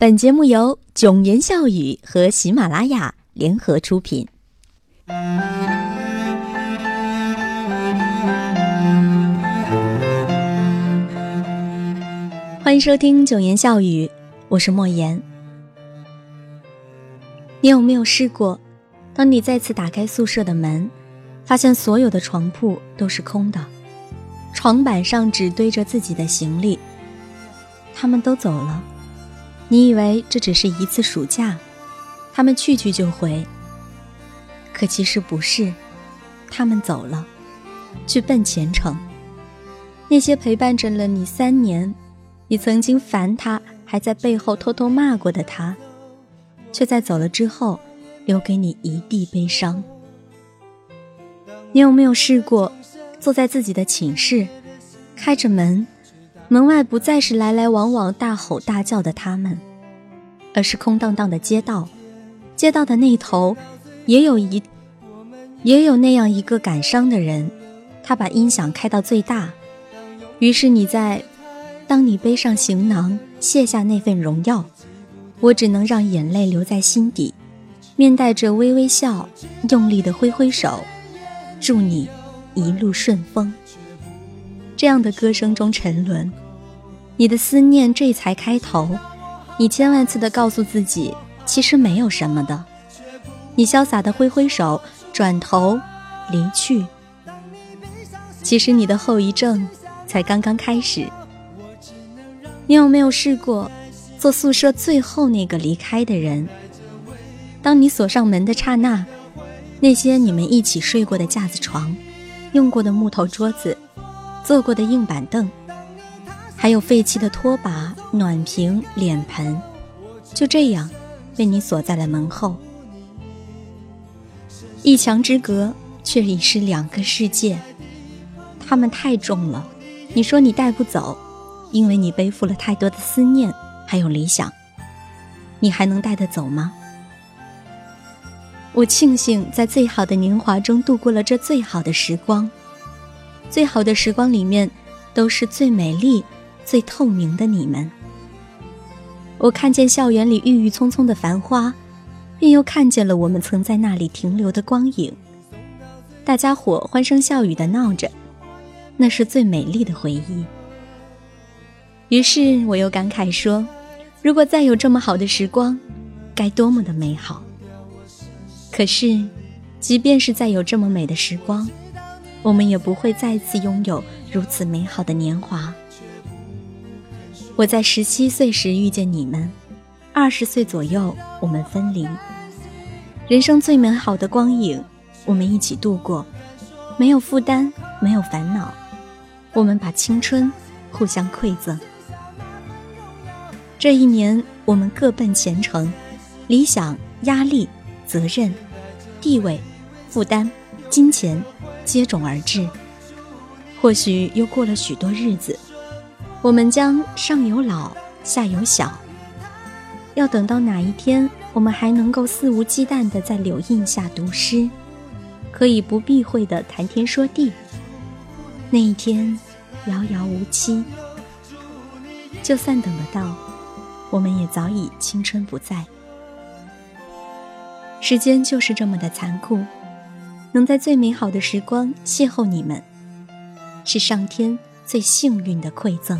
本节目由囧言笑语和喜马拉雅联合出品。欢迎收听囧言笑语，我是莫言。你有没有试过，当你再次打开宿舍的门，发现所有的床铺都是空的，床板上只堆着自己的行李，他们都走了。你以为这只是一次暑假，他们去去就回。可其实不是，他们走了，去奔前程。那些陪伴着了你三年，你曾经烦他，还在背后偷偷骂过的他，却在走了之后，留给你一地悲伤。你有没有试过，坐在自己的寝室，开着门？门外不再是来来往往大吼大叫的他们，而是空荡荡的街道。街道的那头，也有一，也有那样一个感伤的人，他把音响开到最大。于是你在，当你背上行囊，卸下那份荣耀，我只能让眼泪留在心底，面带着微微笑，用力的挥挥手，祝你一路顺风。这样的歌声中沉沦，你的思念这才开头。你千万次的告诉自己，其实没有什么的。你潇洒的挥挥手，转头离去。其实你的后遗症才刚刚开始。你有没有试过，做宿舍最后那个离开的人？当你锁上门的刹那，那些你们一起睡过的架子床，用过的木头桌子。坐过的硬板凳，还有废弃的拖把、暖瓶、脸盆，就这样被你锁在了门后。一墙之隔，却已是两个世界。它们太重了，你说你带不走，因为你背负了太多的思念，还有理想。你还能带得走吗？我庆幸在最好的年华中度过了这最好的时光。最好的时光里面，都是最美丽、最透明的你们。我看见校园里郁郁葱葱的繁花，便又看见了我们曾在那里停留的光影。大家伙欢声笑语的闹着，那是最美丽的回忆。于是我又感慨说：如果再有这么好的时光，该多么的美好。可是，即便是再有这么美的时光，我们也不会再次拥有如此美好的年华。我在十七岁时遇见你们，二十岁左右我们分离。人生最美好的光影，我们一起度过，没有负担，没有烦恼。我们把青春互相馈赠。这一年，我们各奔前程，理想、压力、责任、地位、负担、金钱。接踵而至，或许又过了许多日子，我们将上有老下有小。要等到哪一天，我们还能够肆无忌惮地在柳荫下读诗，可以不避讳地谈天说地，那一天遥遥无期。就算等得到，我们也早已青春不在。时间就是这么的残酷。能在最美好的时光邂逅你们，是上天最幸运的馈赠。